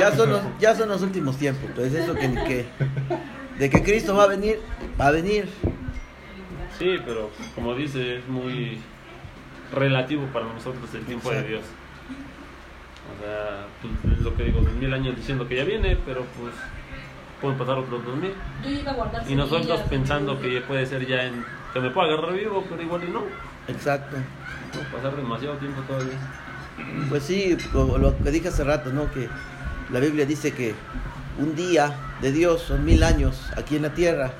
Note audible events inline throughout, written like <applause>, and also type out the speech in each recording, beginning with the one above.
Ya son los, ya son los últimos tiempos, pues eso que, que de que Cristo va a venir, va a venir. Sí, pero como dice, es muy relativo para nosotros el tiempo de. Dios. O sea, pues, es lo que digo, dos mil años diciendo que ya viene, pero pues pueden pasar otros dos mil. Y nosotros pensando que puede ser ya en... que me pueda agarrar vivo, pero igual y no. Exacto. Puede pasar demasiado tiempo todavía. Pues sí, como lo que dije hace rato, ¿no? Que la Biblia dice que un día de Dios son mil años aquí en la tierra.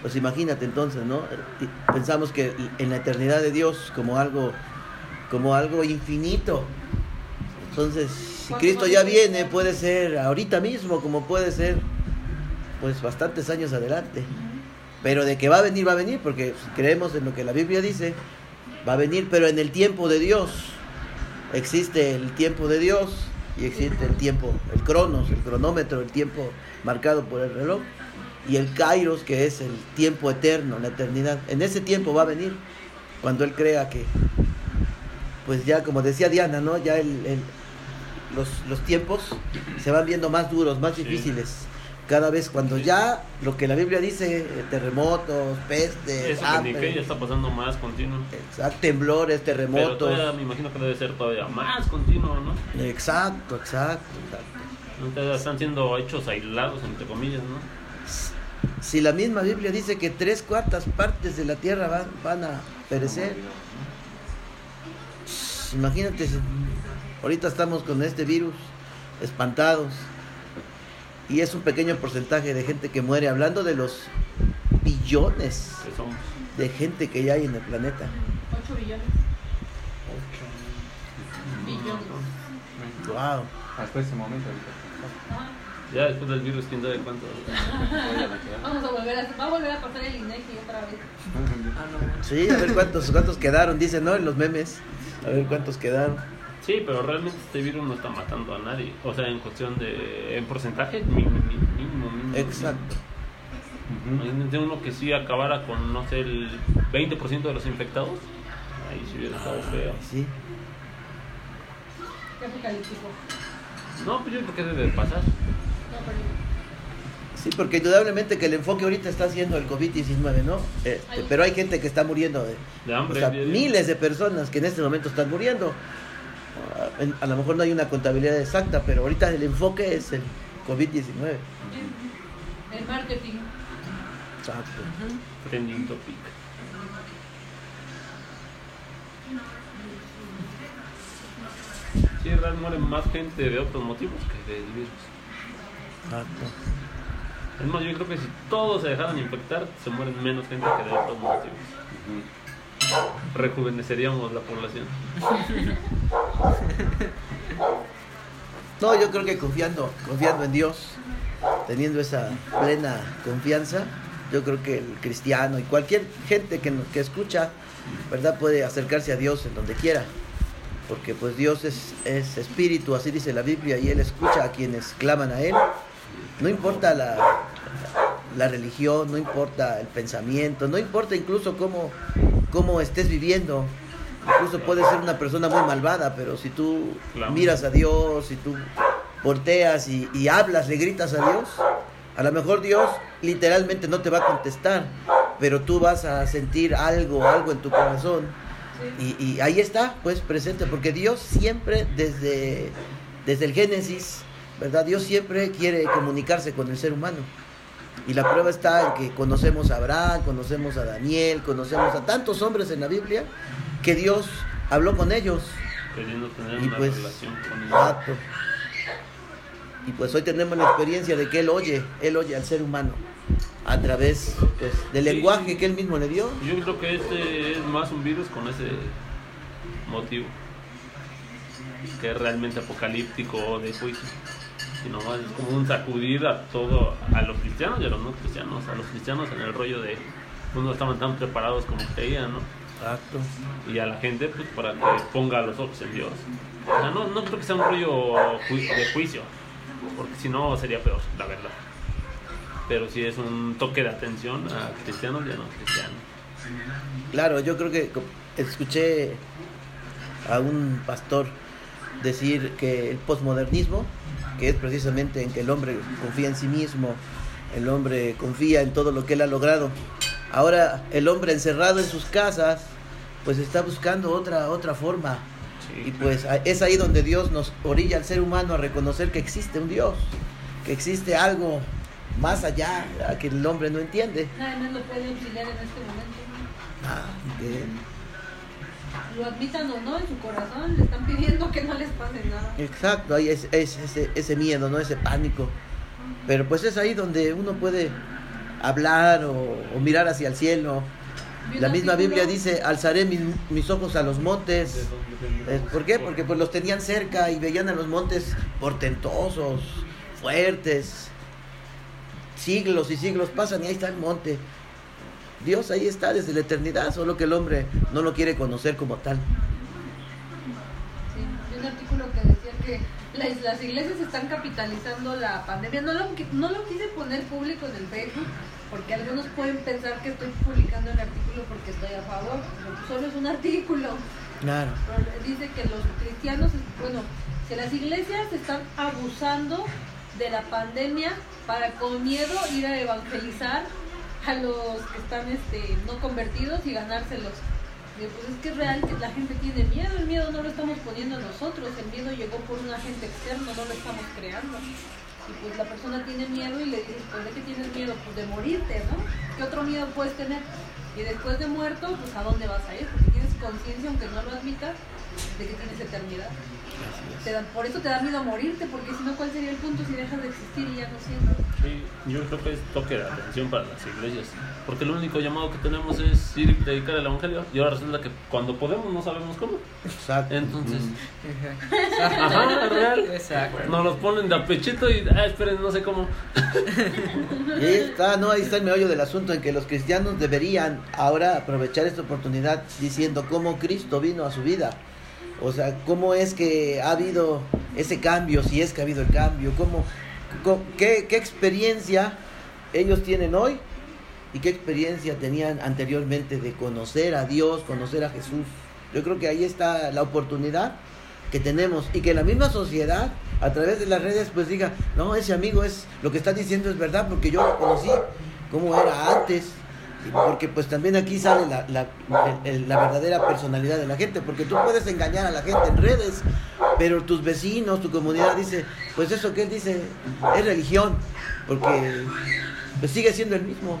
Pues imagínate entonces, ¿no? Pensamos que en la eternidad de Dios como algo, como algo infinito. Entonces, si ¿Cuántos Cristo ya viene, puede ser ahorita mismo, como puede ser, pues bastantes años adelante. Pero de que va a venir, va a venir, porque creemos en lo que la Biblia dice, va a venir, pero en el tiempo de Dios. Existe el tiempo de Dios y existe el tiempo, el cronos, el cronómetro, el tiempo marcado por el reloj, y el kairos, que es el tiempo eterno, la eternidad. En ese tiempo va a venir, cuando Él crea que, pues ya como decía Diana, ¿no? Ya el, el- los, los tiempos se van viendo más duros, más Sí. Cada vez cuando ya lo que la Biblia dice, eh, terremotos, pestes, Eso hambre, que ya está pasando más continuo. exacto, temblores, Pero terremotos. todavía me imagino que debe ser todavía más continuo, ¿no? Exacto, exacto, exacto. Están siendo hechos aislados, entre comillas, ¿no? Si la misma Biblia dice que tres cuartas partes de la tierra van, van a perecer, imagínate, ahorita estamos con este virus espantados y es un pequeño porcentaje de gente que muere, hablando de los billones de gente que ya hay en el planeta. 8 billones. Billones. Wow. Hasta ese momento ahorita. Ajá. Ya después del virus, quién sabe cuánto. <laughs> Vamos a volver a, va a volver a pasar el INEGI otra vez. Sí, a ver cuántos, cuántos quedaron, dicen, ¿no? En los memes. A ver cuántos quedaron. Sí, pero realmente este virus no está matando a nadie. O sea, en cuestión de. en porcentaje, mínimo, mínimo, mínimo. Exacto. Imagínate uno que sí acabara con, no sé, el 20% de los infectados. Ahí sí hubiera estado feo. Sí. Qué apocalíptico. No, pues yo creo que debe de pasar. Sí, porque indudablemente que el enfoque ahorita está haciendo el COVID-19, ¿no? Este, Ay. pero hay gente que está muriendo, de, De o hambre. sea, miles de personas que en este momento están muriendo. A lo mejor no hay una contabilidad exacta, pero ahorita el enfoque es el COVID-19. El marketing. Exacto. Trending topic. Sí, en realidad muere más gente de otros motivos que del virus. Exacto. Es más, yo creo que si todos se dejaran infectar, se mueren menos gente que de otros motivos. Rejuveneceríamos la población. No, yo creo que confiando, confiando en Dios, teniendo esa plena confianza, yo creo que el cristiano y cualquier gente que, que escucha, ¿verdad? Puede acercarse a Dios en donde quiera. Porque pues Dios es, es espíritu, así dice la Biblia, y Él escucha a quienes claman a Él. No importa la, la religión, no importa el pensamiento, no importa incluso cómo, cómo estés viviendo. Incluso puedes ser una persona muy malvada, pero si tú Claro. miras a Dios, si tú volteas y, y hablas, le gritas a Dios, a lo mejor Dios literalmente no te va a contestar, pero tú vas a sentir algo, algo en tu corazón. Y, y ahí está, pues presente, porque Dios siempre, desde, desde el Génesis, ¿verdad? Dios siempre quiere comunicarse con el ser humano. Y la prueba está en que conocemos a Abraham, conocemos a Daniel, conocemos a tantos hombres en la Biblia que Dios habló con ellos. Queriendo tener Y una pues, relación con ellos. Exacto. Y pues hoy tenemos la experiencia de que Él oye, Él oye al ser humano a través pues, del Sí. lenguaje que Él mismo le dio. Yo creo que este es más un virus con ese motivo. Que es realmente apocalíptico de juicio. Sino más es como un sacudir a todo, a los cristianos y a los no cristianos. A los cristianos en el rollo de pues, no estaban tan preparados como creían, ¿no? Exacto. Y a la gente pues para que ponga los ojos en Dios. O sea, no, no creo que sea un rollo ju- de juicio. Porque si no sería peor, la verdad. Pero sí es un toque de atención a cristianos y a no cristianos. Claro, yo creo que escuché a un pastor decir que el posmodernismo, que es precisamente en que el hombre confía en sí mismo, el hombre confía en todo lo que él ha logrado. Ahora el hombre encerrado en sus casas, pues está buscando otra otra forma. Sí. Y pues es ahí donde Dios nos orilla al ser humano a reconocer que existe un Dios, que existe algo más allá que el hombre no entiende. Nadie más lo puede en este momento. Ah, que- Lo admitan o no en su corazón, le están pidiendo que no les pase nada. exacto, hay es, es- ese, ese miedo, ¿no? ese pánico. Pero pues es ahí donde uno puede hablar o, o mirar hacia el cielo. La misma Biblia dice, alzaré mis, mis ojos a los montes. Eh, ¿Por qué? Porque pues los tenían cerca y veían a los montes portentosos, fuertes. Siglos y siglos pasan y ahí está el monte. Dios ahí está desde la eternidad, solo que el hombre no lo quiere conocer como tal. Sí, un artículo que decía que las, las iglesias están capitalizando la pandemia. No lo, no lo quise poner público en el Facebook porque algunos pueden pensar que estoy publicando el artículo porque estoy a favor, pero solo es un artículo. Claro. Pero dice que los cristianos, bueno, que las iglesias están abusando de la pandemia para con miedo ir a evangelizar a los que están este, no convertidos y ganárselos. Pues es que es real que la gente tiene miedo, el miedo no lo estamos poniendo nosotros, el miedo llegó por un agente externo, no lo estamos creando. Y pues la persona tiene miedo y le dices, pues de qué tienes miedo, pues de morirte, ¿no? ¿Qué otro miedo puedes tener? Y después de muerto, pues a dónde vas a ir, porque tienes conciencia, aunque no lo admitas, de que tienes eternidad. Te da- por eso te da miedo morirte, porque si no, ¿cuál sería el punto si dejas de existir y ya no sientes? Sí, yo creo que es toque de atención para las iglesias. Porque el único llamado que tenemos es ir y predicar el evangelio. Y ahora resulta que cuando podemos no sabemos cómo. Exacto. Entonces, Mm. ajá, real. Exacto. Nos los ponen de apechito y, ah, esperen, no sé cómo. Y ahí está, no, ahí está el meollo del asunto en que los cristianos deberían ahora aprovechar esta oportunidad diciendo cómo Cristo vino a su vida. O sea, cómo es que ha habido ese cambio, si es que ha habido el cambio, cómo, cómo- qué, experiencia ellos tienen hoy y qué experiencia tenían anteriormente de conocer a Dios, conocer a Jesús. Yo creo que ahí está la oportunidad que tenemos y que la misma sociedad a través de las redes pues diga, no, ese amigo es lo que está diciendo es verdad porque yo lo conocí como era antes. Porque pues también aquí sale la, la, la verdadera personalidad de la gente, porque tú puedes engañar a la gente en redes, pero tus vecinos, tu comunidad dice, pues eso que él dice es religión, porque pues sigue siendo el mismo,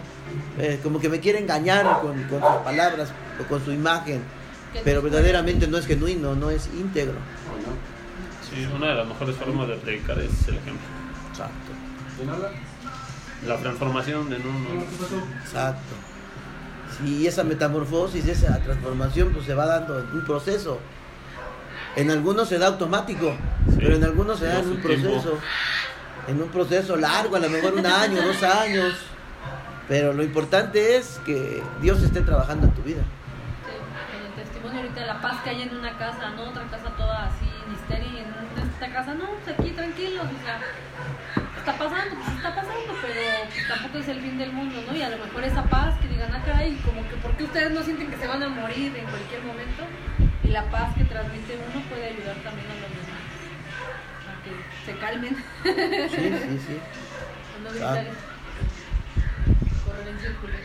Eh, como que me quiere engañar con, con sus palabras o con su imagen, pero verdaderamente no es genuino, no es íntegro. Sí, una de las mejores formas de predicar es el ejemplo. Exacto, La transformación en uno. exacto. Si esa metamorfosis, esa transformación, pues se va dando en un proceso. En algunos se da automático, Sí, pero en algunos se da en un tiempo. proceso. En un proceso largo, a lo mejor un año, dos años. Pero lo importante es que Dios esté trabajando en tu vida. Sí, en el testimonio ahorita de la paz que hay en una casa, ¿no? Otra casa toda así, misterio, y en esta casa, no, pues aquí tranquilos, o sea, está pasando, pues está pasando, pero tampoco es el fin del mundo, ¿no? Y a lo mejor esa paz que digan acá y como que porque ustedes no sienten que se van a morir en cualquier momento, y la paz que transmite uno puede ayudar también a los demás, a que se calmen, Sí, sí, sí. <laughs> no gritar, correr en círculos.